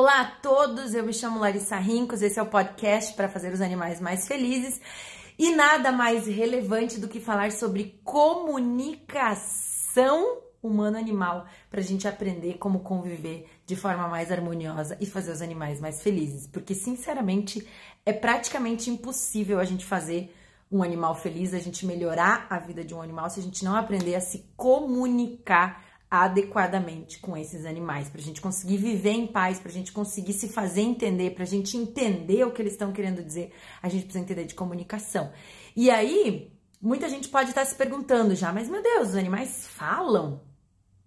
Olá a todos, eu me chamo Larissa Rincos, esse é o podcast para fazer os animais mais felizes. E nada mais relevante do que falar sobre comunicação humano-animal para a gente aprender como conviver de forma mais harmoniosa e fazer os animais mais felizes, porque sinceramente é praticamente impossível a gente fazer um animal feliz, a gente melhorar a vida de um animal se a gente não aprender a se comunicar adequadamente com esses animais, para a gente conseguir viver em paz, para a gente conseguir se fazer entender, para a gente entender o que eles estão querendo dizer, a gente precisa entender de comunicação. E aí, muita gente pode estar se perguntando já, mas meu Deus, os animais falam?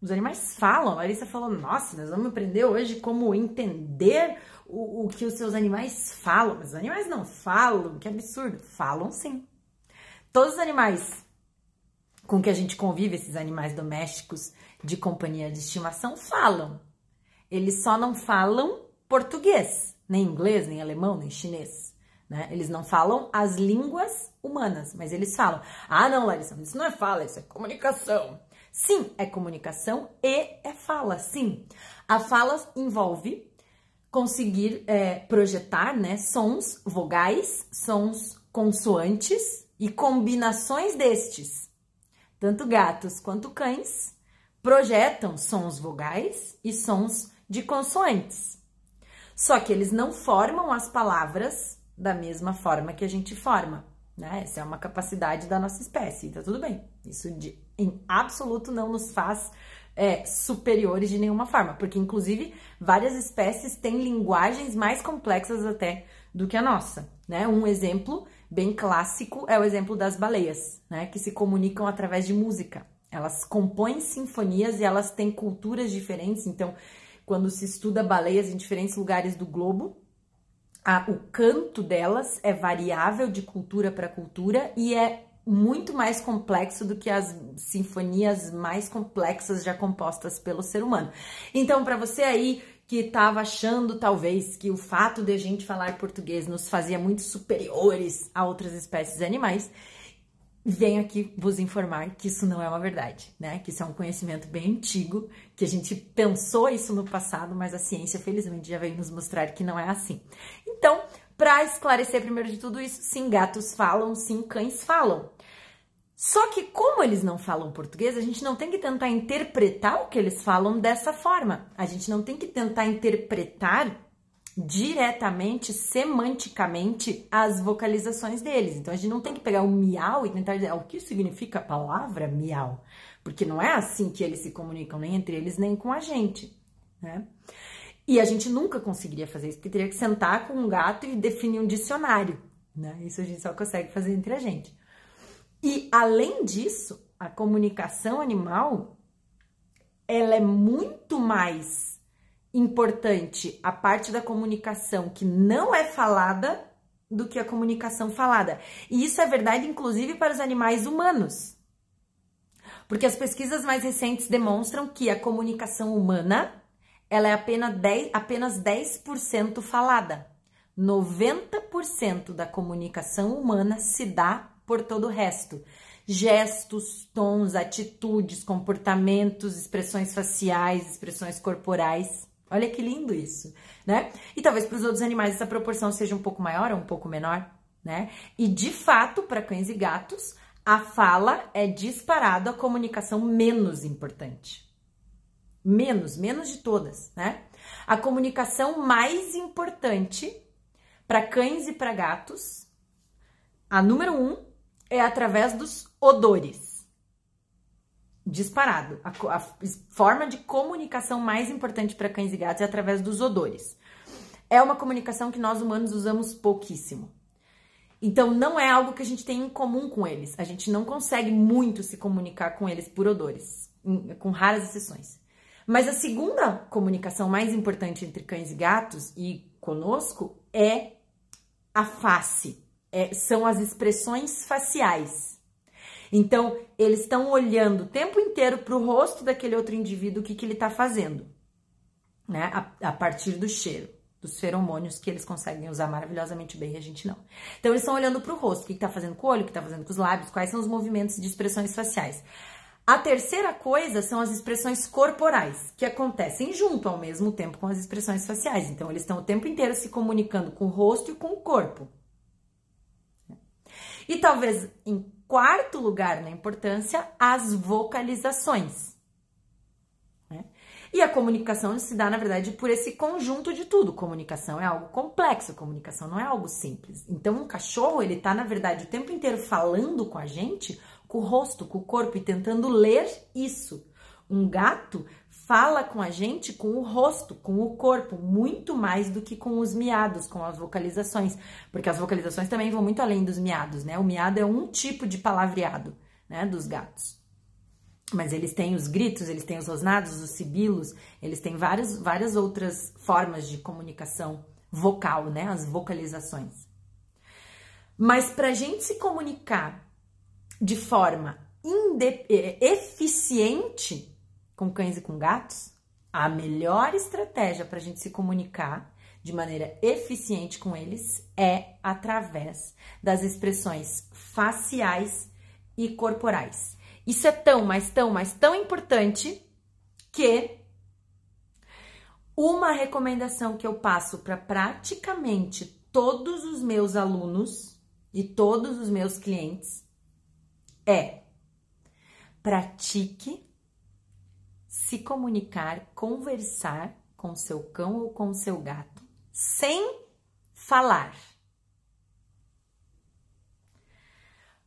Os animais falam. A Larissa falou: nossa, nós vamos aprender hoje como entender o, o que os seus animais falam. Mas os animais não falam, que absurdo. Falam sim. Todos os animais com que a gente convive, esses animais domésticos de companhia de estimação, falam. Eles só não falam português, nem inglês, nem alemão, nem chinês. Né? Eles não falam as línguas humanas, mas eles falam. Ah, não, Larissa, isso não é fala, isso é comunicação. Sim, é comunicação e é fala, sim. A fala envolve conseguir é, projetar né, sons vogais, sons consoantes e combinações destes tanto gatos quanto cães, projetam sons vogais e sons de consoantes. Só que eles não formam as palavras da mesma forma que a gente forma, né? Essa é uma capacidade da nossa espécie, tá tudo bem. Isso de, em absoluto não nos faz é, superiores de nenhuma forma, porque inclusive várias espécies têm linguagens mais complexas até do que a nossa, né? Um exemplo bem clássico é o exemplo das baleias, né, que se comunicam através de música. Elas compõem sinfonias e elas têm culturas diferentes. Então, quando se estuda baleias em diferentes lugares do globo, a, o canto delas é variável de cultura para cultura e é muito mais complexo do que as sinfonias mais complexas já compostas pelo ser humano. Então, para você aí que estava achando talvez que o fato de a gente falar português nos fazia muito superiores a outras espécies animais, venho aqui vos informar que isso não é uma verdade, né? Que isso é um conhecimento bem antigo, que a gente pensou isso no passado, mas a ciência felizmente já veio nos mostrar que não é assim. Então, para esclarecer primeiro de tudo isso, sim, gatos falam, sim, cães falam. Só que, como eles não falam português, a gente não tem que tentar interpretar o que eles falam dessa forma. A gente não tem que tentar interpretar diretamente, semanticamente, as vocalizações deles. Então, a gente não tem que pegar o miau e tentar dizer ah, o que significa a palavra miau. Porque não é assim que eles se comunicam, nem entre eles, nem com a gente, né? E a gente nunca conseguiria fazer isso, porque teria que sentar com um gato e definir um dicionário, né? Isso a gente só consegue fazer entre a gente. E além disso, a comunicação animal ela é muito mais importante a parte da comunicação que não é falada do que a comunicação falada. E isso é verdade inclusive para os animais humanos. Porque as pesquisas mais recentes demonstram que a comunicação humana ela é apenas 10%, apenas 10 falada. 90% da comunicação humana se dá por todo o resto. Gestos, tons, atitudes, comportamentos, expressões faciais, expressões corporais. Olha que lindo isso, né? E talvez para os outros animais essa proporção seja um pouco maior ou um pouco menor, né? E de fato, para cães e gatos, a fala é disparado a comunicação menos importante. Menos, menos de todas, né? A comunicação mais importante para cães e para gatos, a número um é através dos odores. Disparado. A, a forma de comunicação mais importante para cães e gatos é através dos odores. É uma comunicação que nós humanos usamos pouquíssimo. Então, não é algo que a gente tem em comum com eles. A gente não consegue muito se comunicar com eles por odores, com raras exceções. Mas a segunda comunicação mais importante entre cães e gatos e conosco é a face é, são as expressões faciais. Então, eles estão olhando o tempo inteiro para o rosto daquele outro indivíduo, o que, que ele está fazendo, né? A, a, partir do cheiro, dos feromônios que eles conseguem usar maravilhosamente bem, a gente não. Então, eles estão olhando para o rosto, o que está fazendo com o olho, o que está fazendo com os lábios, quais são os movimentos de expressões faciais. A terceira coisa são as expressões corporais, que acontecem junto ao mesmo tempo com as expressões faciais. Então, eles estão o tempo inteiro se comunicando com o rosto e com o corpo. E talvez em quarto lugar na importância, as vocalizações. Né? E a comunicação se dá, na verdade, por esse conjunto de tudo. Comunicação é algo complexo, comunicação não é algo simples. Então, um cachorro, ele tá, na verdade, o tempo inteiro falando com a gente com o rosto, com o corpo e tentando ler isso. Um gato fala com a gente com o rosto, com o corpo, muito mais do que com os miados, com as vocalizações, porque as vocalizações também vão muito além dos miados, né? O miado é um tipo de palavreado, né, dos gatos. Mas eles têm os gritos, eles têm os rosnados, os sibilos, eles têm várias, várias outras formas de comunicação vocal, né? As vocalizações. Mas para a gente se comunicar de forma é, eficiente com cães e com gatos, a melhor estratégia para a gente se comunicar de maneira eficiente com eles é através das expressões faciais e corporais. Isso é tão, mas tão, mas tão importante que uma recomendação que eu passo para praticamente todos os meus alunos e todos os meus clientes é pratique se comunicar, conversar com seu cão ou com seu gato sem falar.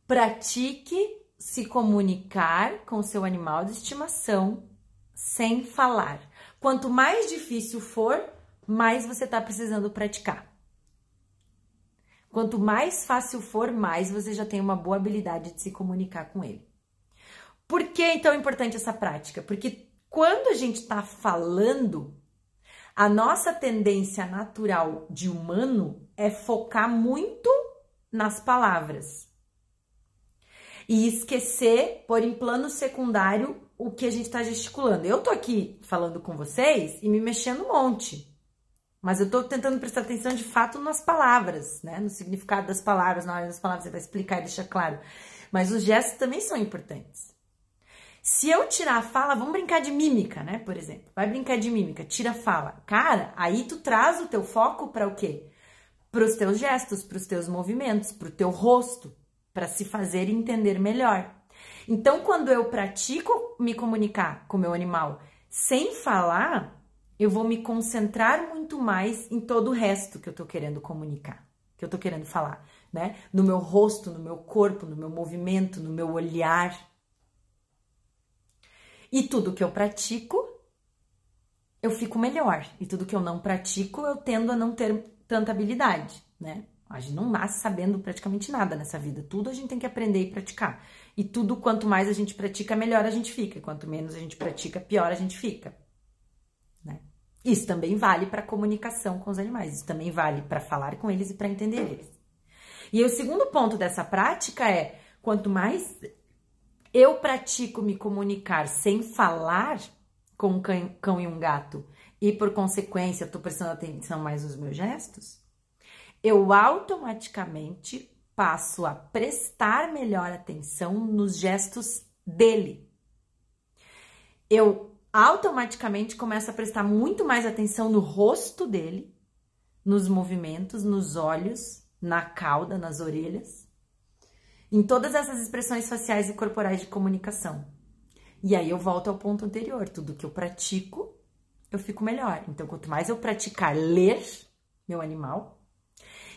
Pratique se comunicar com seu animal de estimação sem falar. Quanto mais difícil for, mais você está precisando praticar. Quanto mais fácil for, mais você já tem uma boa habilidade de se comunicar com ele. Por que então é importante essa prática? Porque quando a gente está falando, a nossa tendência natural de humano é focar muito nas palavras e esquecer, pôr em plano secundário o que a gente está gesticulando. Eu tô aqui falando com vocês e me mexendo um monte. Mas eu tô tentando prestar atenção de fato nas palavras, né? No significado das palavras, na hora das palavras, você vai explicar e deixar claro. Mas os gestos também são importantes. Se eu tirar a fala, vamos brincar de mímica, né? Por exemplo, vai brincar de mímica, tira a fala. Cara, aí tu traz o teu foco para o quê? Para os teus gestos, para os teus movimentos, para o teu rosto, para se fazer entender melhor. Então, quando eu pratico me comunicar com o meu animal sem falar, eu vou me concentrar muito mais em todo o resto que eu tô querendo comunicar, que eu tô querendo falar, né? No meu rosto, no meu corpo, no meu movimento, no meu olhar. E tudo que eu pratico, eu fico melhor. E tudo que eu não pratico, eu tendo a não ter tanta habilidade, né? A gente não nasce sabendo praticamente nada nessa vida. Tudo a gente tem que aprender e praticar. E tudo, quanto mais a gente pratica, melhor a gente fica. Quanto menos a gente pratica, pior a gente fica. Isso também vale para comunicação com os animais, isso também vale para falar com eles e para entender eles. E o segundo ponto dessa prática é: quanto mais eu pratico me comunicar sem falar com um cão e um gato, e por consequência estou prestando atenção mais nos meus gestos, eu automaticamente passo a prestar melhor atenção nos gestos dele. Eu automaticamente começa a prestar muito mais atenção no rosto dele, nos movimentos, nos olhos, na cauda, nas orelhas, em todas essas expressões faciais e corporais de comunicação. E aí eu volto ao ponto anterior, tudo que eu pratico, eu fico melhor. Então, quanto mais eu praticar ler meu animal,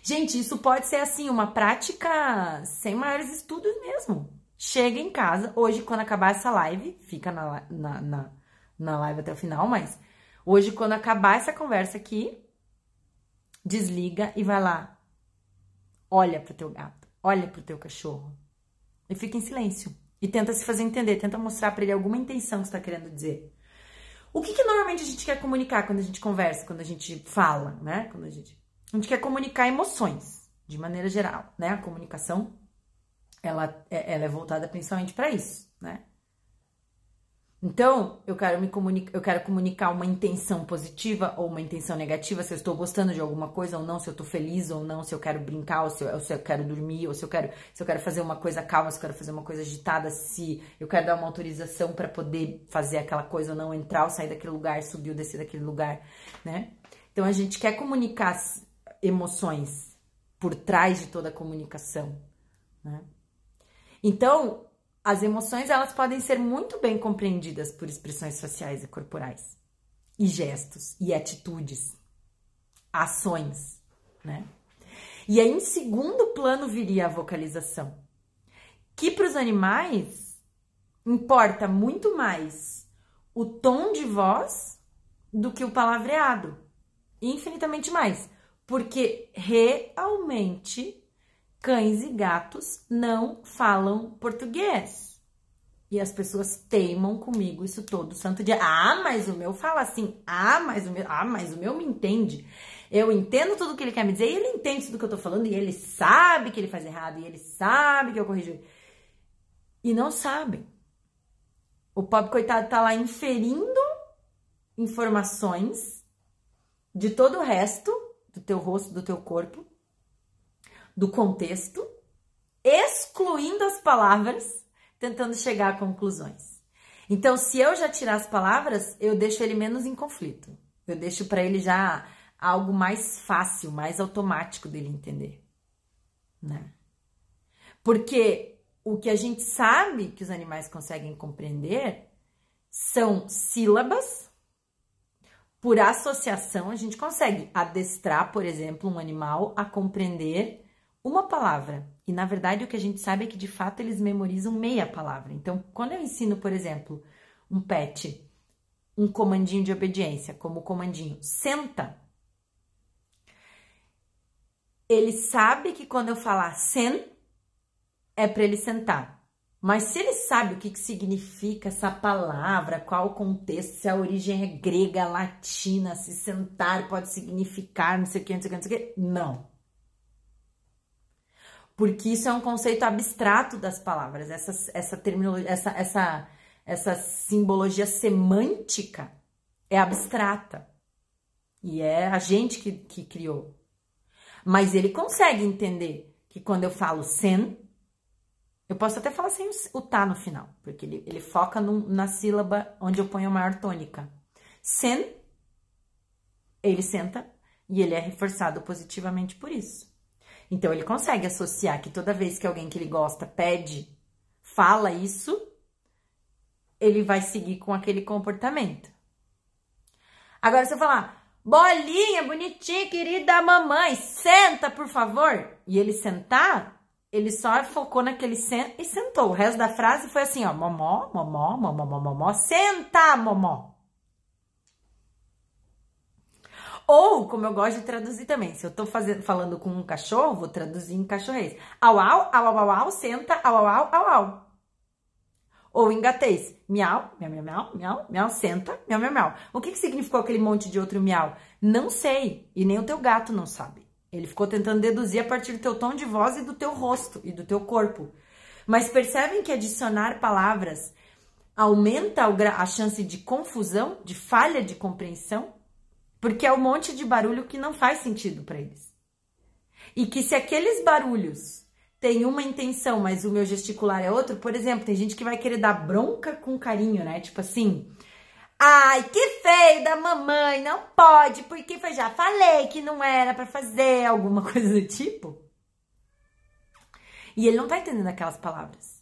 gente, isso pode ser assim uma prática sem maiores estudos mesmo. Chega em casa, hoje, quando acabar essa live, fica na, na, na na live até o final, mas hoje, quando acabar essa conversa aqui, desliga e vai lá. Olha pro teu gato, olha pro teu cachorro e fica em silêncio. E tenta se fazer entender, tenta mostrar para ele alguma intenção que você tá querendo dizer. O que, que normalmente a gente quer comunicar quando a gente conversa, quando a gente fala, né? Quando a gente, a gente quer comunicar emoções, de maneira geral, né? A comunicação, ela, é, ela é voltada principalmente para isso, né? Então, eu quero me comunicar, eu quero comunicar uma intenção positiva ou uma intenção negativa, se eu estou gostando de alguma coisa ou não, se eu estou feliz ou não, se eu quero brincar ou se eu, ou se eu quero dormir, ou se eu quero, se eu quero fazer uma coisa calma, se eu quero fazer uma coisa agitada, se eu quero dar uma autorização para poder fazer aquela coisa ou não, entrar ou sair daquele lugar, subir ou descer daquele lugar, né? Então a gente quer comunicar emoções por trás de toda a comunicação, né? Então, as emoções elas podem ser muito bem compreendidas por expressões faciais e corporais, e gestos, e atitudes, ações, né? E aí, em segundo plano, viria a vocalização, que para os animais importa muito mais o tom de voz do que o palavreado, infinitamente mais, porque realmente cães e gatos não falam português. E as pessoas teimam comigo isso todo santo dia. Ah, mas o meu fala assim. Ah, mas o meu, ah, mas o meu me entende. Eu entendo tudo que ele quer me dizer e ele entende tudo que eu tô falando e ele sabe que ele faz errado e ele sabe que eu corrijo. E não sabem. O pobre coitado tá lá inferindo informações de todo o resto do teu rosto, do teu corpo, do contexto, excluindo as palavras, tentando chegar a conclusões. Então, se eu já tirar as palavras, eu deixo ele menos em conflito. Eu deixo para ele já algo mais fácil, mais automático dele entender, né? Porque o que a gente sabe que os animais conseguem compreender são sílabas. Por associação, a gente consegue adestrar, por exemplo, um animal a compreender uma palavra. E na verdade o que a gente sabe é que de fato eles memorizam meia palavra. Então, quando eu ensino, por exemplo, um pet um comandinho de obediência, como o comandinho senta, ele sabe que quando eu falar sen é para ele sentar. Mas se ele sabe o que, que significa essa palavra, qual o contexto, se a origem é grega, latina, se sentar pode significar não sei o que, não sei o que, não sei o que, não porque isso é um conceito abstrato das palavras, essa, essa terminologia, essa, essa, essa simbologia semântica é abstrata. E é a gente que, que criou. Mas ele consegue entender que quando eu falo sen, eu posso até falar sem o, tá no final, porque ele, ele foca na sílaba onde eu ponho a maior tônica. Sen, ele senta e ele é reforçado positivamente por isso. Então ele consegue associar que toda vez que alguém que ele gosta pede, fala isso, ele vai seguir com aquele comportamento. Agora se eu falar, bolinha, bonitinha, querida mamãe, senta, por favor, e ele sentar, ele só focou naquele sen e sentou. O resto da frase foi assim, ó, momó, momó, momó, momó, momó, senta, momó. Ou, como eu gosto de traduzir também, se eu tô fazendo, falando com um cachorro, vou traduzir em cachorrês. Au, au, au, au, au, au, senta, au, au, au, au. Ou em gatês, miau, miau, miau, miau, miau, miau, senta, miau, miau, miau. O que, que significou aquele monte de outro miau? Não sei, e nem o teu gato não sabe. Ele ficou tentando deduzir a partir do teu tom de voz e do teu rosto e do teu corpo. Mas percebem que adicionar palavras aumenta a chance de confusão, de falha de compreensão? Porque é um monte de barulho que não faz sentido para eles. E que se aqueles barulhos têm uma intenção, mas o meu gesticular é outro, por exemplo, tem gente que vai querer dar bronca com carinho, né? Tipo assim, Ai, que feio da mamãe, não pode, porque eu já falei que não era para fazer alguma coisa do tipo. E ele não tá entendendo aquelas palavras.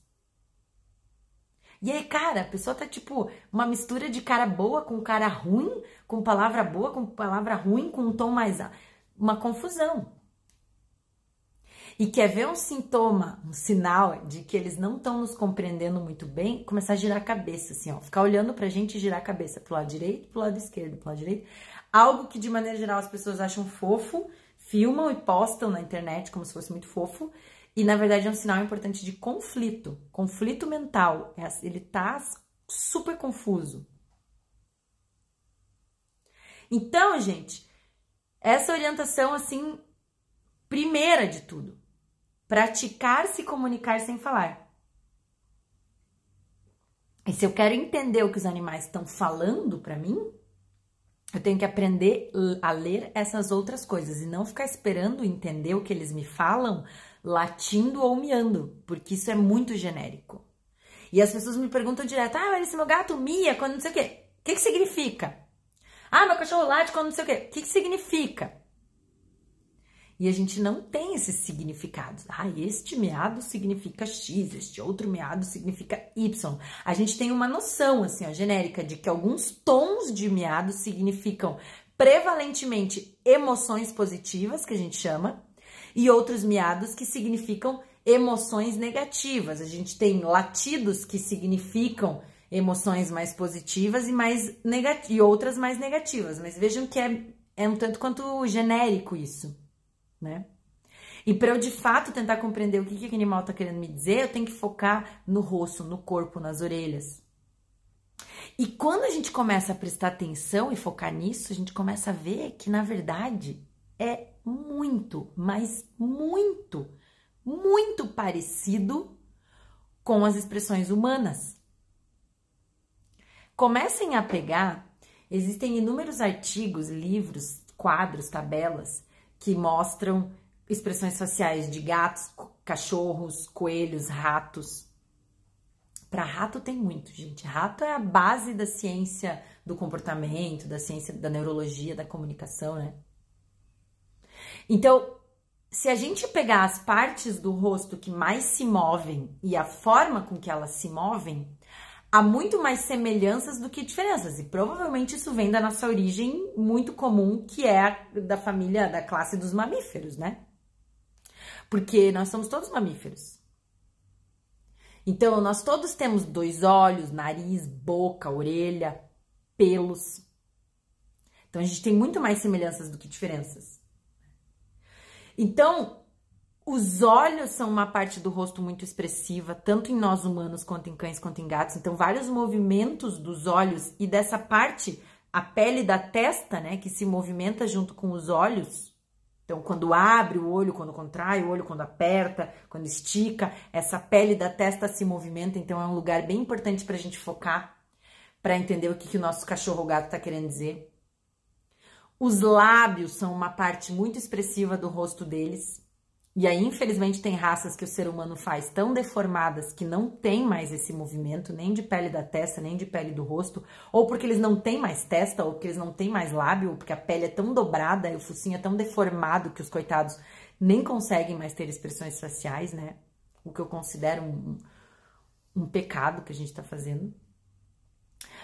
E aí, cara, a pessoa tá tipo uma mistura de cara boa com cara ruim, com palavra boa com palavra ruim, com um tom mais. Uma confusão. E quer ver um sintoma, um sinal de que eles não estão nos compreendendo muito bem? Começar a girar a cabeça, assim, ó. Ficar olhando pra gente e girar a cabeça pro lado direito, pro lado esquerdo, pro lado direito. Algo que de maneira geral as pessoas acham fofo, filmam e postam na internet como se fosse muito fofo. E na verdade é um sinal importante de conflito, conflito mental. É ele tá super confuso. Então, gente, essa orientação assim, primeira de tudo, praticar se comunicar sem falar. E se eu quero entender o que os animais estão falando para mim, eu tenho que aprender a ler essas outras coisas e não ficar esperando entender o que eles me falam latindo ou miando, porque isso é muito genérico. E as pessoas me perguntam direto: ah, mas esse meu gato mia quando não sei o quê. O que, que significa? Ah, meu cachorro late quando não sei o quê. O que, que significa? E a gente não tem esses significados. Ah, este meado significa X, este outro meado significa Y. A gente tem uma noção, assim, ó, genérica de que alguns tons de meado significam prevalentemente emoções positivas, que a gente chama, e outros meados que significam emoções negativas. A gente tem latidos que significam emoções mais positivas e mais e outras mais negativas. Mas vejam que é, é um tanto quanto genérico isso né? E para eu de fato tentar compreender o que, que o animal está querendo me dizer, eu tenho que focar no rosto, no corpo, nas orelhas. E quando a gente começa a prestar atenção e focar nisso, a gente começa a ver que na verdade é muito, mas muito, muito parecido com as expressões humanas. Comecem a pegar, existem inúmeros artigos, livros, quadros, tabelas que mostram expressões faciais de gatos, cachorros, coelhos, ratos. Para rato tem muito, gente. Rato é a base da ciência do comportamento, da ciência da neurologia, da comunicação, né? Então, se a gente pegar as partes do rosto que mais se movem e a forma com que elas se movem, há muito mais semelhanças do que diferenças. E provavelmente isso vem da nossa origem muito comum, que é da família, da classe dos mamíferos, né? Porque nós somos todos mamíferos. Então, nós todos temos dois olhos, nariz, boca, orelha, pelos. Então, a gente tem muito mais semelhanças do que diferenças. Então, os olhos são uma parte do rosto muito expressiva, tanto em nós humanos quanto em cães quanto em gatos. Então, vários movimentos dos olhos e dessa parte, a pele da testa, né, que se movimenta junto com os olhos. Então, quando abre o olho, quando contrai o olho, quando aperta, quando estica, essa pele da testa se movimenta. Então, é um lugar bem importante para a gente focar, para entender o que, que o nosso cachorro ou gato está querendo dizer. Os lábios são uma parte muito expressiva do rosto deles. E aí, infelizmente, tem raças que o ser humano faz tão deformadas que não tem mais esse movimento, nem de pele da testa, nem de pele do rosto, ou porque eles não têm mais testa, ou porque eles não têm mais lábio, ou porque a pele é tão dobrada e o focinho é tão deformado que os coitados nem conseguem mais ter expressões faciais, né? O que eu considero um, um pecado que a gente tá fazendo.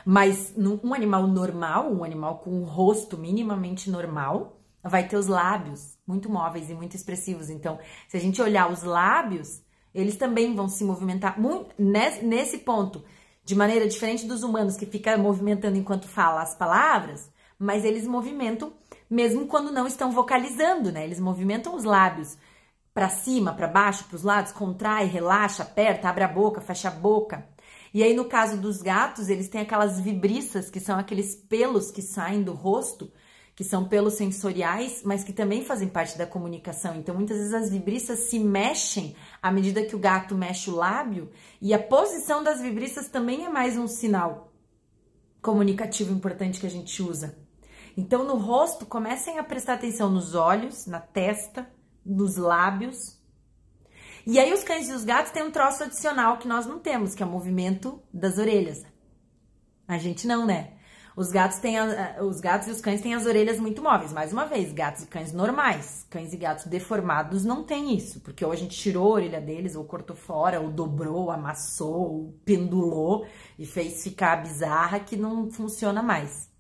Mas um animal normal, um animal com um rosto minimamente normal, vai ter os lábios muito móveis e muito expressivos. Então, se a gente olhar os lábios, eles também vão se movimentar muito nesse ponto, de maneira diferente dos humanos que fica movimentando enquanto fala as palavras, mas eles movimentam mesmo quando não estão vocalizando, né? Eles movimentam os lábios para cima, para baixo, para os lados, contrai, relaxa, aperta, abre a boca, fecha a boca. E aí no caso dos gatos, eles têm aquelas vibriças, que são aqueles pelos que saem do rosto, que são pelos sensoriais, mas que também fazem parte da comunicação. Então, muitas vezes as vibriças se mexem à medida que o gato mexe o lábio, e a posição das vibriças também é mais um sinal comunicativo importante que a gente usa. Então, no rosto, comecem a prestar atenção nos olhos, na testa, nos lábios. E aí, os cães e os gatos têm um troço adicional que nós não temos, que é o movimento das orelhas. A gente não, né? Os gatos têm a, os gatos e os cães têm as orelhas muito móveis. Mais uma vez, gatos e cães normais. Cães e gatos deformados não têm isso, porque ou a gente tirou a orelha deles, ou cortou fora, ou dobrou, amassou, ou pendulou e fez ficar bizarra que não funciona mais.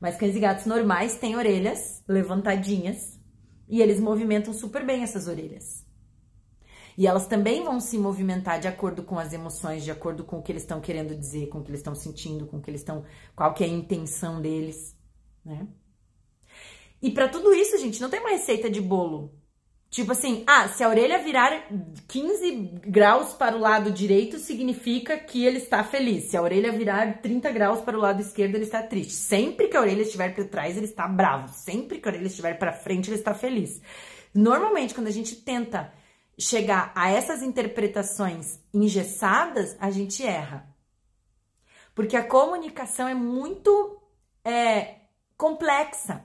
Mas cães e gatos normais têm orelhas levantadinhas e eles movimentam super bem essas orelhas. E elas também vão se movimentar de acordo com as emoções, de acordo com o que eles estão querendo dizer, com o que eles estão sentindo, com o que eles estão, qual que é a intenção deles, né? E para tudo isso, gente, não tem uma receita de bolo. Tipo assim, ah, se a orelha virar 15 graus para o lado direito, significa que ele está feliz. Se a orelha virar 30 graus para o lado esquerdo, ele está triste. Sempre que a orelha estiver para trás, ele está bravo. Sempre que a orelha estiver para frente, ele está feliz. Normalmente, quando a gente tenta chegar a essas interpretações engessadas, a gente erra. Porque a comunicação é muito é, complexa.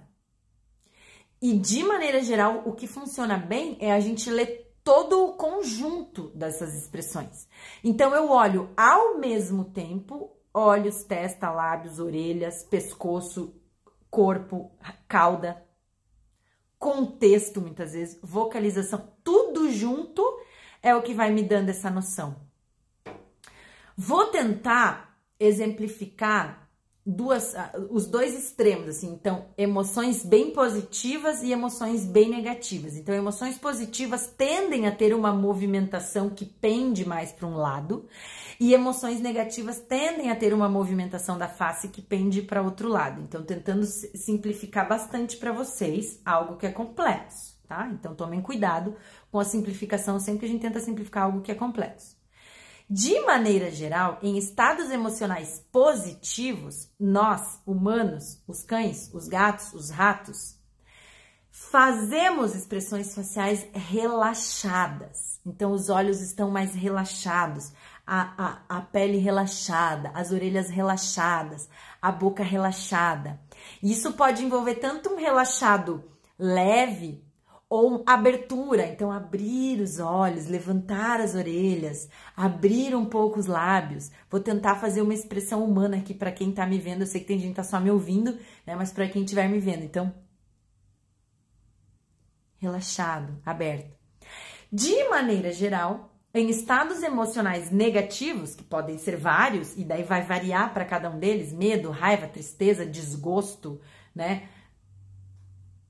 E de maneira geral, o que funciona bem é a gente ler todo o conjunto dessas expressões. Então eu olho ao mesmo tempo olhos, testa, lábios, orelhas, pescoço, corpo, cauda, contexto muitas vezes, vocalização, tudo junto é o que vai me dando essa noção. Vou tentar exemplificar duas, ah, os dois extremos, assim, então, emoções bem positivas e emoções bem negativas. Então, emoções positivas tendem a ter uma movimentação que pende mais para um lado, e emoções negativas tendem a ter uma movimentação da face que pende para outro lado. Então, tentando simplificar bastante para vocês algo que é complexo, tá? Então, tomem cuidado com a simplificação sempre que a gente tenta simplificar algo que é complexo. De maneira geral, em estados emocionais positivos, nós, humanos, os cães, os gatos, os ratos, fazemos expressões faciais relaxadas. Então, os olhos estão mais relaxados, a, a, a pele relaxada, as orelhas relaxadas, a boca relaxada. Isso pode envolver tanto um relaxado leve ou abertura, então abrir os olhos, levantar as orelhas, abrir um pouco os lábios. Vou tentar fazer uma expressão humana aqui para quem tá me vendo. Eu sei que tem gente que tá só me ouvindo, né, mas para quem estiver me vendo. Então, relaxado, aberto. De maneira geral, em estados emocionais negativos, que podem ser vários e daí vai variar para cada um deles, medo, raiva, tristeza, desgosto, né?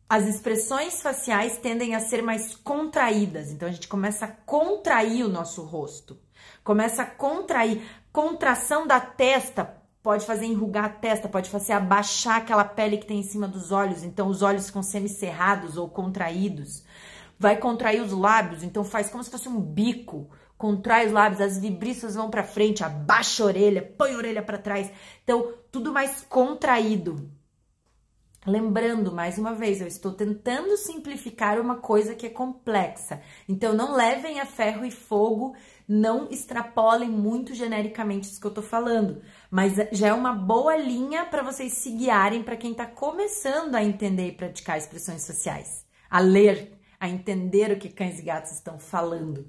As expressões faciais tendem a ser mais contraídas. Então a gente começa a contrair o nosso rosto. Começa a contrair. Contração da testa pode fazer enrugar a testa, pode fazer abaixar aquela pele que tem em cima dos olhos. Então os olhos ficam semicerrados ou contraídos. Vai contrair os lábios, então faz como se fosse um bico. Contrai os lábios, as vibriças vão para frente, abaixa a orelha, põe a orelha para trás. Então, tudo mais contraído. Lembrando, mais uma vez, eu estou tentando simplificar uma coisa que é complexa. Então, não levem a ferro e fogo, não extrapolem muito genericamente isso que eu estou falando. Mas já é uma boa linha para vocês se guiarem para quem está começando a entender e praticar expressões sociais, a ler, a entender o que cães e gatos estão falando.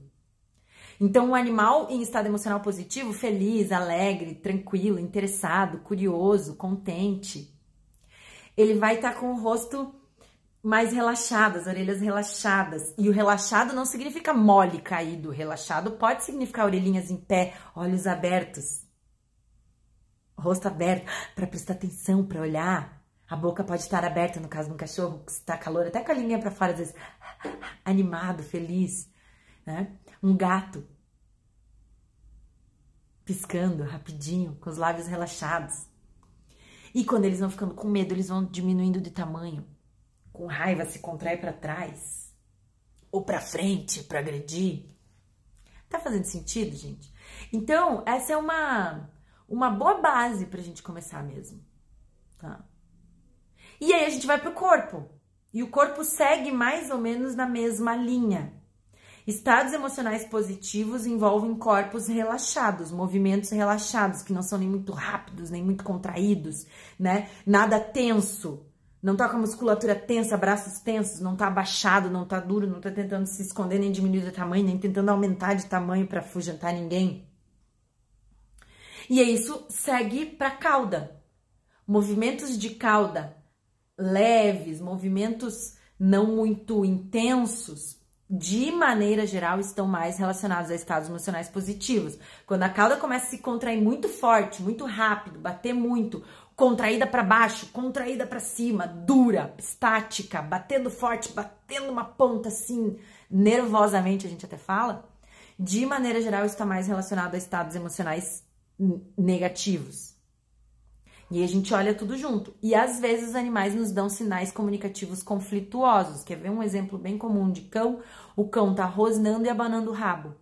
Então, um animal em estado emocional positivo, feliz, alegre, tranquilo, interessado, curioso, contente ele vai estar tá com o rosto mais relaxado, as orelhas relaxadas. E o relaxado não significa mole caído. Relaxado pode significar orelhinhas em pé, olhos abertos, rosto aberto, para prestar atenção, para olhar. A boca pode estar aberta, no caso de um cachorro que está calor, até com a linha para fora, às vezes animado, feliz. Né? Um gato piscando rapidinho, com os lábios relaxados. E quando eles vão ficando com medo, eles vão diminuindo de tamanho. Com raiva se contrai para trás ou para frente para agredir. Tá fazendo sentido, gente? Então, essa é uma uma boa base pra gente começar mesmo, tá? E aí a gente vai pro corpo. E o corpo segue mais ou menos na mesma linha. Estados emocionais positivos envolvem corpos relaxados, movimentos relaxados, que não são nem muito rápidos, nem muito contraídos, né? Nada tenso. Não tá com a musculatura tensa, braços tensos, não tá abaixado, não tá duro, não tá tentando se esconder, nem diminuir de tamanho, nem tentando aumentar de tamanho para afugentar ninguém. E é isso segue para cauda. Movimentos de cauda leves, movimentos não muito intensos, de maneira geral, estão mais relacionados a estados emocionais positivos. Quando a cauda começa a se contrair muito forte, muito rápido, bater muito, contraída para baixo, contraída para cima, dura, estática, batendo forte, batendo uma ponta assim, nervosamente a gente até fala, de maneira geral está mais relacionado a estados emocionais negativos. E a gente olha tudo junto. E às vezes os animais nos dão sinais comunicativos conflituosos. Quer ver um exemplo bem comum de cão? O cão tá rosnando e abanando o rabo.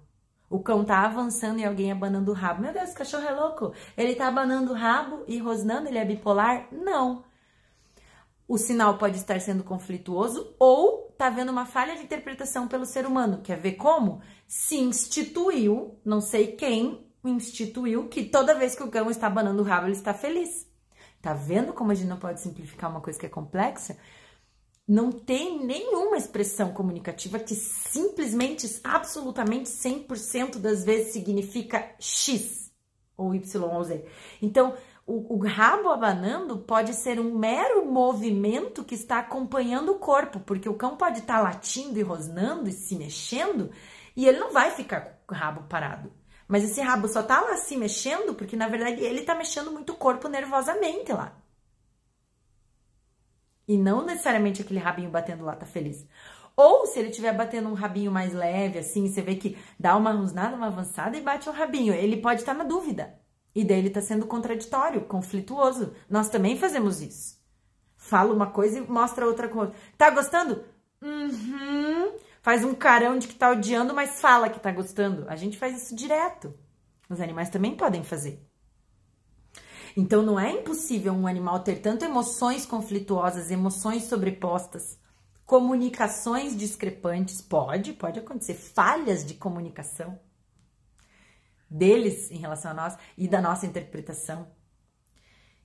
O cão tá avançando e alguém abanando o rabo. Meu Deus, esse cachorro é louco. Ele tá abanando o rabo e rosnando, ele é bipolar? Não. O sinal pode estar sendo conflituoso ou tá vendo uma falha de interpretação pelo ser humano. Quer ver como? Se instituiu, não sei quem, instituiu que toda vez que o cão está abanando o rabo, ele está feliz. Tá vendo como a gente não pode simplificar uma coisa que é complexa? Não tem nenhuma expressão comunicativa que simplesmente, absolutamente 100% das vezes significa X ou Y ou Z. Então, o, o, rabo abanando pode ser um mero movimento que está acompanhando o corpo, porque o cão pode estar latindo e rosnando e se mexendo e ele não vai ficar com o rabo parado. Mas esse rabo só tá lá se mexendo porque, na verdade, ele tá mexendo muito o corpo nervosamente lá. E não necessariamente aquele rabinho batendo lá tá feliz. Ou se ele estiver batendo um rabinho mais leve, assim, você vê que dá uma rosnada, uma avançada e bate um rabinho. Ele pode estar tá na dúvida. E daí ele tá sendo contraditório, conflituoso. Nós também fazemos isso. Fala uma coisa e mostra outra coisa. Tá gostando? Uhum faz um carão de que tá odiando, mas fala que tá gostando. A gente faz isso direto. Os animais também podem fazer. Então não é impossível um animal ter tanto emoções conflituosas, emoções sobrepostas, comunicações discrepantes. Pode, pode acontecer. Falhas de comunicação deles em relação a nós e da nossa interpretação.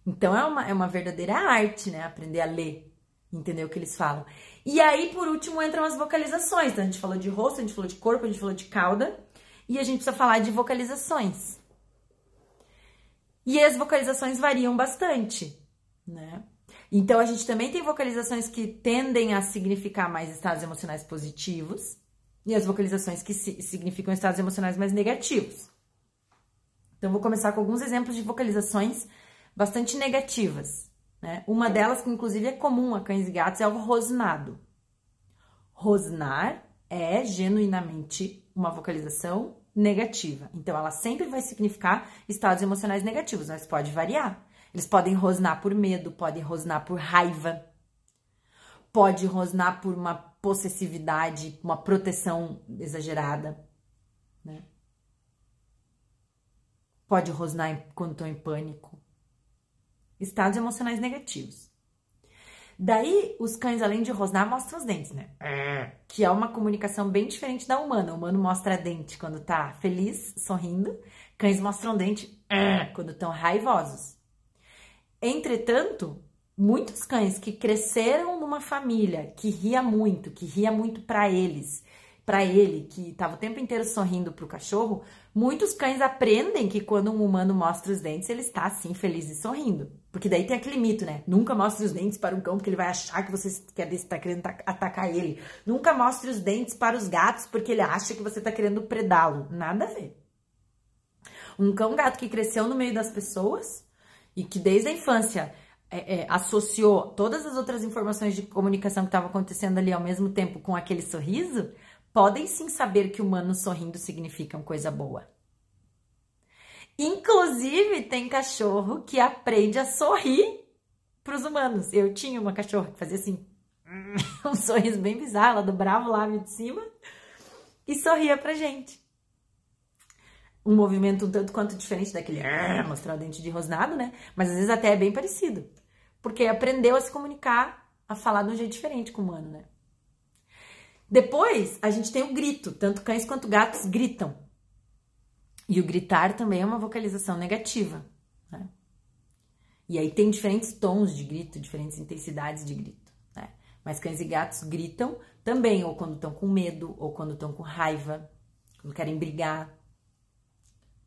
Então é uma, é uma verdadeira arte, né? Aprender a ler, entender o que eles falam. E aí, por último, entram as vocalizações. Então, a gente falou de rosto, a gente falou de corpo, a gente falou de cauda. E a gente precisa falar de vocalizações. E as vocalizações variam bastante, né? Então, a gente também tem vocalizações que tendem a significar mais estados emocionais positivos e as vocalizações que significam estados emocionais mais negativos. Então, vou começar com alguns exemplos de vocalizações bastante negativas. Né? Uma delas, que inclusive é comum a cães e gatos, é o rosnado. Rosnar é genuinamente uma vocalização negativa. Então, ela sempre vai significar estados emocionais negativos, mas pode variar. Eles podem rosnar por medo, podem rosnar por raiva, pode rosnar por uma possessividade, uma proteção exagerada, né? Pode rosnar quando estão em pânico estados emocionais negativos. Daí, os cães, além de rosnar, mostram os dentes, né? Que é uma comunicação bem diferente da humana. O humano mostra dente quando tá feliz, sorrindo. Cães mostram dente quando estão raivosos. Entretanto, muitos cães que cresceram numa família que ria muito, que ria muito para eles, para ele, que estava o tempo inteiro sorrindo para o cachorro, muitos cães aprendem que quando um humano mostra os dentes, ele está assim feliz e sorrindo. Porque daí tem aquele mito, né? Nunca mostre os dentes para um cão, porque ele vai achar que você está querendo atacar ele. Nunca mostre os dentes para os gatos, porque ele acha que você está querendo predá-lo. Nada a ver. Um cão gato que cresceu no meio das pessoas e que desde a infância é, é, associou todas as outras informações de comunicação que estavam acontecendo ali ao mesmo tempo com aquele sorriso, podem sim saber que humano sorrindo significa uma coisa boa. Inclusive, tem cachorro que aprende a sorrir para os humanos. Eu tinha uma cachorra que fazia assim, um sorriso bem bizarro, ela dobrava o lábio de cima e sorria pra gente. Um movimento um tanto quanto diferente daquele mostrar o dente de rosnado, né? Mas às vezes até é bem parecido. Porque aprendeu a se comunicar, a falar de um jeito diferente com o humano, né? Depois, a gente tem o grito. Tanto cães quanto gatos gritam. E o gritar também é uma vocalização negativa. Né? E aí tem diferentes tons de grito, diferentes intensidades de grito. Né? Mas cães e gatos gritam também, ou quando estão com medo, ou quando estão com raiva, quando querem brigar,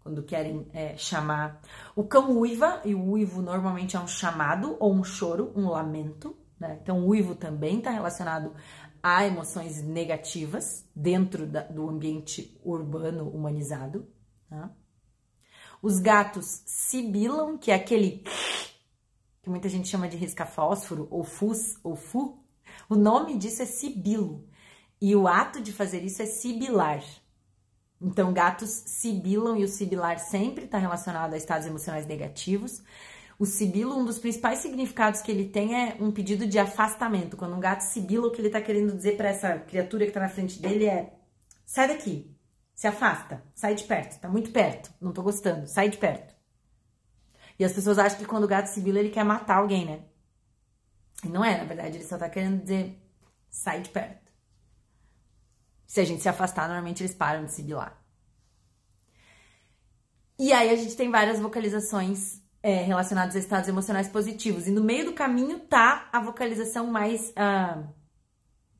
quando querem é, chamar. O cão uiva, e o uivo normalmente é um chamado ou um choro, um lamento. Né? Então, o uivo também está relacionado há emoções negativas dentro da, do ambiente urbano humanizado. Tá? Os gatos sibilam, que é aquele que muita gente chama de risca-fósforo, ou fus, ou fu. O nome disso é sibilo. E o ato de fazer isso é sibilar. Então, gatos sibilam e o sibilar sempre está relacionado a estados emocionais negativos. O sibilo, um dos principais significados que ele tem é um pedido de afastamento. Quando um gato sibila, o que ele está querendo dizer para essa criatura que está na frente dele é: sai daqui, se afasta, sai de perto, tá muito perto, não tô gostando, sai de perto. E as pessoas acham que quando o gato sibila, ele quer matar alguém, né? E não é, na verdade, ele só tá querendo dizer: sai de perto. Se a gente se afastar, normalmente eles param de sibilar. E aí a gente tem várias vocalizações é, relacionadas a estados emocionais positivos. E no meio do caminho tá a vocalização mais ah,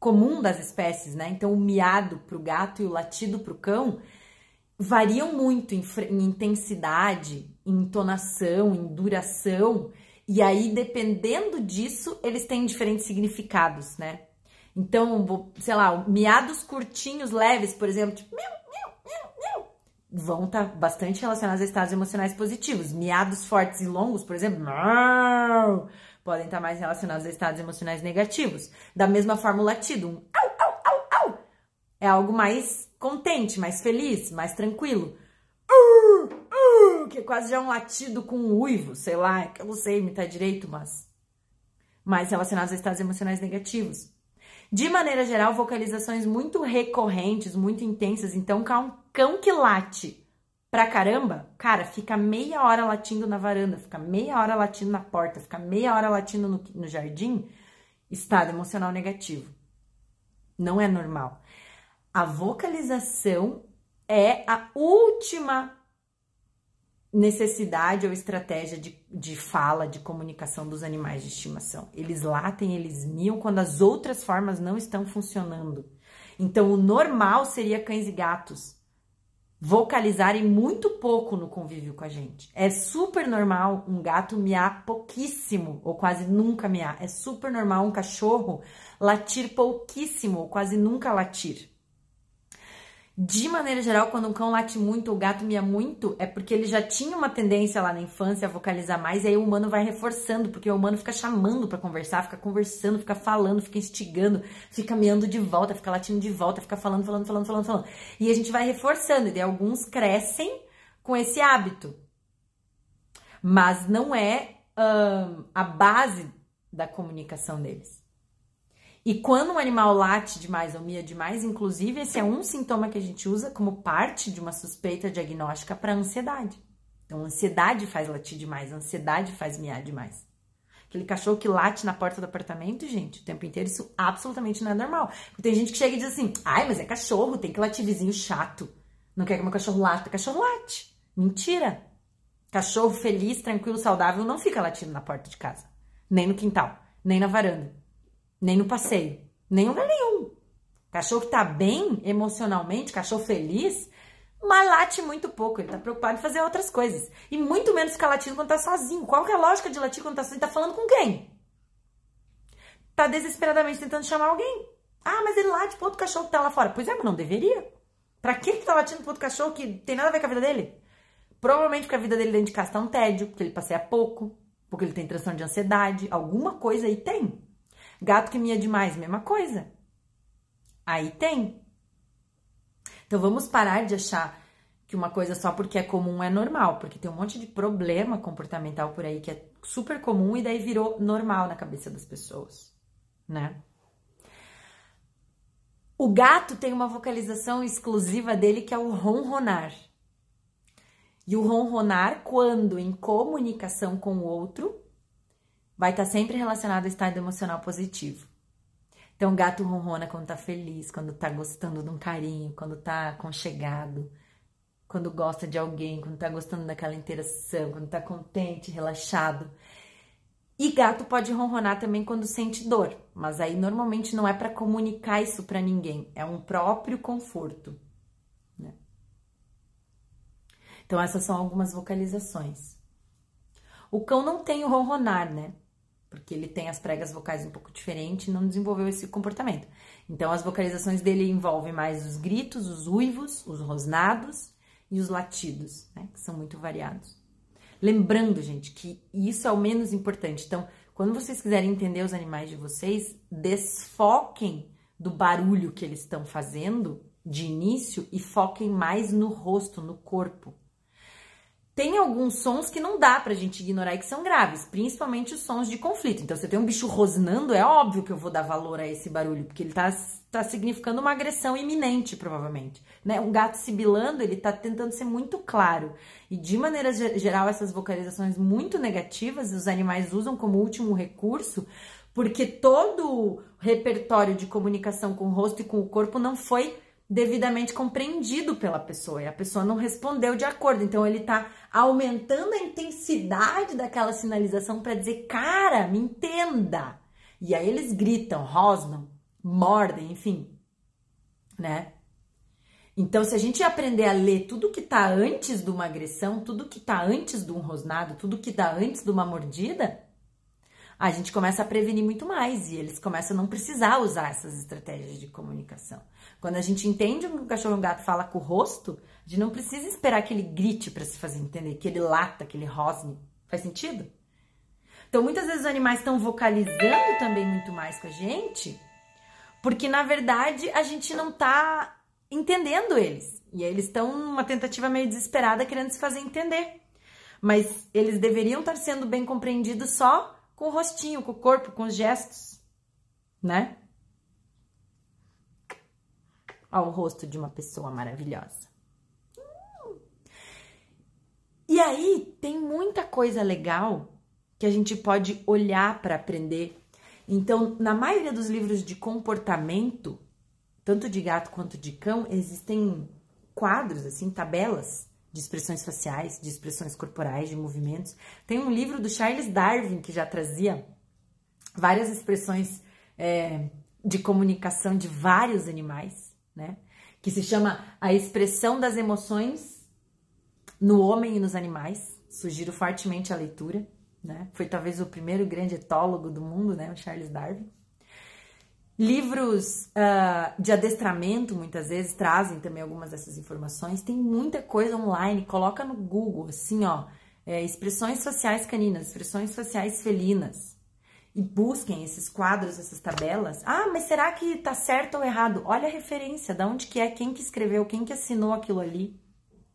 comum das espécies, né? Então o miado pro gato e o latido pro cão variam muito em, em intensidade, em entonação, em duração. E aí, dependendo disso, eles têm diferentes significados, né? Então, sei lá, miados curtinhos, leves, por exemplo, tipo, vão estar tá bastante relacionados a estados emocionais positivos. Miados fortes e longos, por exemplo, podem estar tá mais relacionados a estados emocionais negativos. Da mesma forma, o latido, um au, au, au, au, é algo mais contente, mais feliz, mais tranquilo. Uh, uh, que quase já é um latido com um uivo, sei lá, que eu não sei imitar direito, mas mais relacionados a estados emocionais negativos. De maneira geral, vocalizações muito recorrentes, muito intensas. Então, cão que late pra caramba, cara, fica meia hora latindo na varanda, fica meia hora latindo na porta, fica meia hora latindo no, no jardim, estado emocional negativo. Não é normal. A vocalização é a última necessidade ou estratégia de, de fala, de comunicação dos animais de estimação. Eles latem, eles miam quando as outras formas não estão funcionando. Então, o normal seria cães e gatos vocalizarem muito pouco no convívio com a gente. É super normal um gato miar pouquíssimo ou quase nunca miar. É super normal um cachorro latir pouquíssimo ou quase nunca latir. De maneira geral, quando um cão late muito ou o gato mia muito, é porque ele já tinha uma tendência lá na infância a vocalizar mais, e aí o humano vai reforçando, porque o humano fica chamando para conversar, fica conversando, fica falando, fica instigando, fica miando de volta, fica latindo de volta, fica falando, falando, falando, falando, falando. E a gente vai reforçando, e daí alguns crescem com esse hábito. Mas não é um, a base da comunicação deles. E quando um animal late demais ou mia demais, inclusive, esse é um sintoma que a gente usa como parte de uma suspeita diagnóstica para ansiedade. Então, ansiedade faz latir demais, ansiedade faz miar demais. Aquele cachorro que late na porta do apartamento, gente, o tempo inteiro, isso absolutamente não é normal. Tem gente que chega e diz assim: ai, mas é cachorro, tem que latir vizinho chato. Não quer que meu cachorro late, cachorro late. Mentira. Cachorro feliz, tranquilo, saudável não fica latindo na porta de casa, nem no quintal, nem na varanda nem no passeio, nem lugar nenhum. Cachorro que tá bem emocionalmente, cachorro feliz, mas late muito pouco. Ele tá preocupado em fazer outras coisas. E muito menos ficar latindo quando tá sozinho. Qual que é a lógica de latir quando tá sozinho? Tá falando com quem? Tá desesperadamente tentando chamar alguém. Ah, mas ele late pro outro cachorro que tá lá fora. Pois é, mas não deveria. Pra que que tá latindo pro outro cachorro que tem nada a ver com a vida dele? Provavelmente porque a vida dele dentro de casa tá um tédio, porque ele passeia pouco, porque ele tem transtorno de ansiedade. Alguma coisa aí tem. Gato que mia demais, mesma coisa. Aí tem. Então vamos parar de achar que uma coisa só porque é comum é normal, porque tem um monte de problema comportamental por aí que é super comum e daí virou normal na cabeça das pessoas, né? O gato tem uma vocalização exclusiva dele que é o ronronar. E o ronronar, quando em comunicação com o outro, vai estar tá sempre relacionado ao estado emocional positivo. Então, o gato ronrona quando tá feliz, quando tá gostando de um carinho, quando tá aconchegado, quando gosta de alguém, quando tá gostando daquela interação, quando tá contente, relaxado. E gato pode ronronar também quando sente dor, mas aí normalmente não é para comunicar isso para ninguém, é um próprio conforto. Né? Então, essas são algumas vocalizações. O cão não tem o ronronar, né? Porque ele tem as pregas vocais um pouco diferente e não desenvolveu esse comportamento. Então, as vocalizações dele envolvem mais os gritos, os uivos, os rosnados e os latidos, né, que são muito variados. Lembrando, gente, que isso é o menos importante. Então, quando vocês quiserem entender os animais de vocês, desfoquem do barulho que eles estão fazendo de início e foquem mais no rosto, no corpo tem alguns sons que não dá pra gente ignorar e que são graves, principalmente os sons de conflito. Então, se eu tenho um bicho rosnando, é óbvio que eu vou dar valor a esse barulho, porque ele tá, tá significando uma agressão iminente, provavelmente. Né? Um gato sibilando, ele tá tentando ser muito claro. E de maneira geral, essas vocalizações muito negativas, os animais usam como último recurso, porque todo o repertório de comunicação com o rosto e com o corpo não foi devidamente compreendido pela pessoa e a pessoa não respondeu de acordo. Então ele está aumentando a intensidade daquela sinalização para dizer, cara, me entenda. E aí eles gritam, rosnam, mordem, enfim, né? Então, se a gente aprender a ler tudo que está antes de uma agressão, tudo que está antes de um rosnado, tudo que está antes de uma mordida, a gente começa a prevenir muito mais e eles começam a não precisar usar essas estratégias de comunicação. Quando a gente entende o que um cachorro e um gato fala com o rosto, a gente não precisa esperar que ele grite para se fazer entender, que ele lata, que ele rosne. Faz sentido? Então, muitas vezes os animais estão vocalizando também muito mais com a gente, porque na verdade a gente não tá entendendo eles. E aí eles estão numa tentativa meio desesperada querendo se fazer entender. Mas eles deveriam estar sendo bem compreendidos só com o rostinho, com o corpo, com os gestos, né? Ao rosto de uma pessoa maravilhosa. E aí tem muita coisa legal que a gente pode olhar para aprender. Então, na maioria dos livros de comportamento, tanto de gato quanto de cão, existem quadros, assim, tabelas de expressões faciais, de expressões corporais, de movimentos. Tem um livro do Charles Darwin que já trazia várias expressões é, de comunicação de vários animais, né? Que se chama A Expressão das Emoções no Homem e nos Animais. Sugiro fortemente a leitura, né? Foi talvez o primeiro grande etólogo do mundo, né? O Charles Darwin. Livros uh, de adestramento muitas vezes trazem também algumas dessas informações. Tem muita coisa online. Coloca no Google, assim, ó, é, expressões sociais caninas, expressões sociais felinas. E busquem esses quadros, essas tabelas. Ah, mas será que tá certo ou errado? Olha a referência, da onde que é, quem que escreveu, quem que assinou aquilo ali.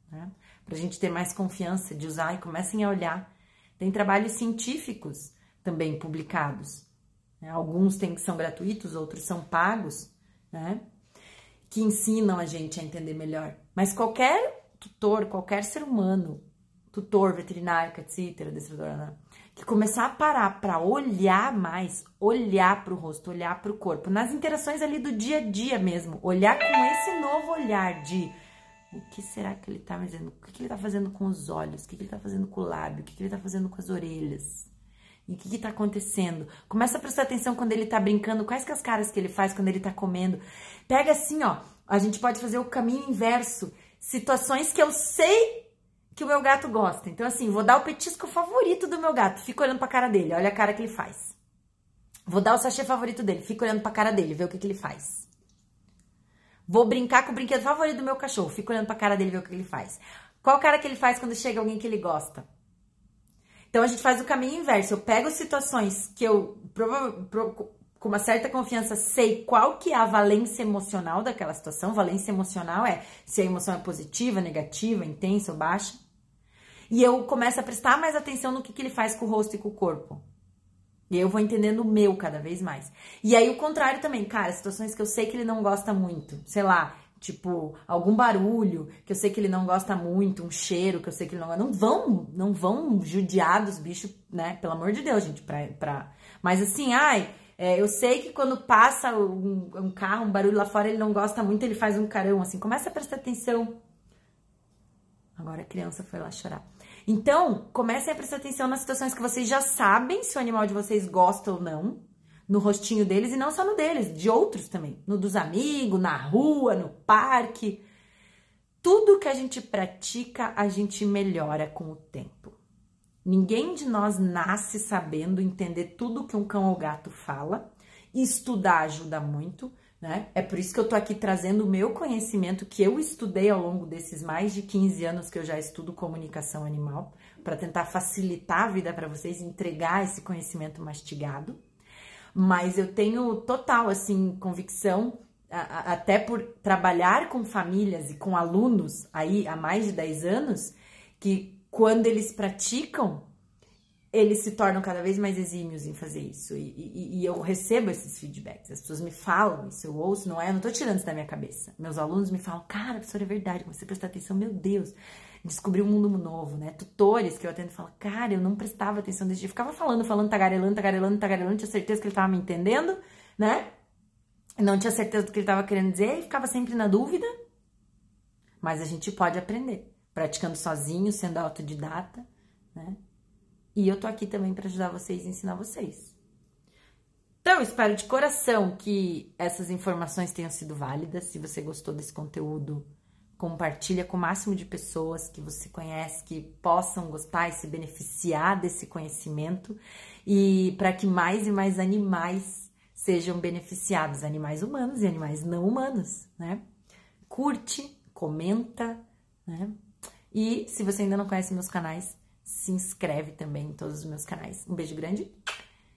Né? Pra gente ter mais confiança de usar e comecem a olhar. Tem trabalhos científicos também publicados né? Alguns tem, são gratuitos, outros são pagos, né? Que ensinam a gente a entender melhor. Mas qualquer tutor, qualquer ser humano, tutor, veterinário, etc., adestrador, né? que começar a parar para olhar mais, olhar para o rosto, olhar para o corpo, nas interações ali do dia a dia mesmo, olhar com esse novo olhar de o que será que ele está fazendo? O que ele está fazendo com os olhos? O que ele está fazendo com o lábio? O que ele está fazendo com as orelhas? E o que está acontecendo? Começa a prestar atenção quando ele está brincando, quais que é as caras que ele faz quando ele está comendo. Pega assim, ó, a gente pode fazer o caminho inverso. Situações que eu sei que o meu gato gosta. Então, assim, vou dar o petisco favorito do meu gato. Fica olhando pra cara dele, olha a cara que ele faz. Vou dar o sachê favorito dele, fica olhando pra cara dele, vê o que, que ele faz. Vou brincar com o brinquedo favorito do meu cachorro, fica olhando pra cara dele, vê o que, que ele faz. Qual cara que ele faz quando chega alguém que ele gosta? Então a gente faz o caminho inverso. Eu pego situações que eu com uma certa confiança sei qual que é a valência emocional daquela situação. Valência emocional é se a emoção é positiva, negativa, intensa ou baixa. E eu começo a prestar mais atenção no que, que ele faz com o rosto e com o corpo. E eu vou entendendo o meu cada vez mais. E aí o contrário também, cara, situações que eu sei que ele não gosta muito. Sei lá, tipo algum barulho que eu sei que ele não gosta muito, um cheiro que eu sei que ele não gosta. Não vão, não vão judiar dos bichos, né? Pelo amor de Deus, gente, pra, pra... mas assim, ai, é, eu sei que quando passa um, um, carro, um barulho lá fora, ele não gosta muito, ele faz um carão, assim, começa a prestar atenção. Agora a criança foi lá chorar. Então, comecem a prestar atenção nas situações que vocês já sabem se o animal de vocês gosta ou não no rostinho deles e não só no deles, de outros também, no dos amigos, na rua, no parque. Tudo que a gente pratica, a gente melhora com o tempo. Ninguém de nós nasce sabendo entender tudo que um cão ou gato fala. Estudar ajuda muito, né? É por isso que eu tô aqui trazendo o meu conhecimento que eu estudei ao longo desses mais de 15 anos que eu já estudo comunicação animal, para tentar facilitar a vida para vocês, entregar esse conhecimento mastigado mas eu tenho total assim convicção até por trabalhar com famílias e com alunos aí há mais de 10 anos, que quando eles praticam, eles se tornam cada vez mais exímios em fazer isso. E, e, e, eu recebo esses feedbacks, as pessoas me falam isso, eu ouço, não é? Eu não tô tirando isso da minha cabeça. Meus alunos me falam, cara, professor, é verdade, você prestar atenção, meu Deus, descobri um mundo novo, né? Tutores que eu atendo falam, cara, eu não prestava atenção desse dia, ficava falando, falando, tagarelando, tagarelando, tagarelando, tinha certeza que ele tava me entendendo, né? não tinha certeza do que ele estava querendo dizer e ficava sempre na dúvida. Mas a gente pode aprender, praticando sozinho, sendo autodidata, né? E eu tô aqui também para ajudar vocês e ensinar vocês. Então, espero de coração que essas informações tenham sido válidas. Se você gostou desse conteúdo, compartilha com o máximo de pessoas que você conhece que possam gostar e se beneficiar desse conhecimento e para que mais e mais animais sejam beneficiados, animais humanos e animais não humanos, né? Curte, comenta, né? E se você ainda não conhece meus canais, se inscreve também em todos os meus canais. Um beijo grande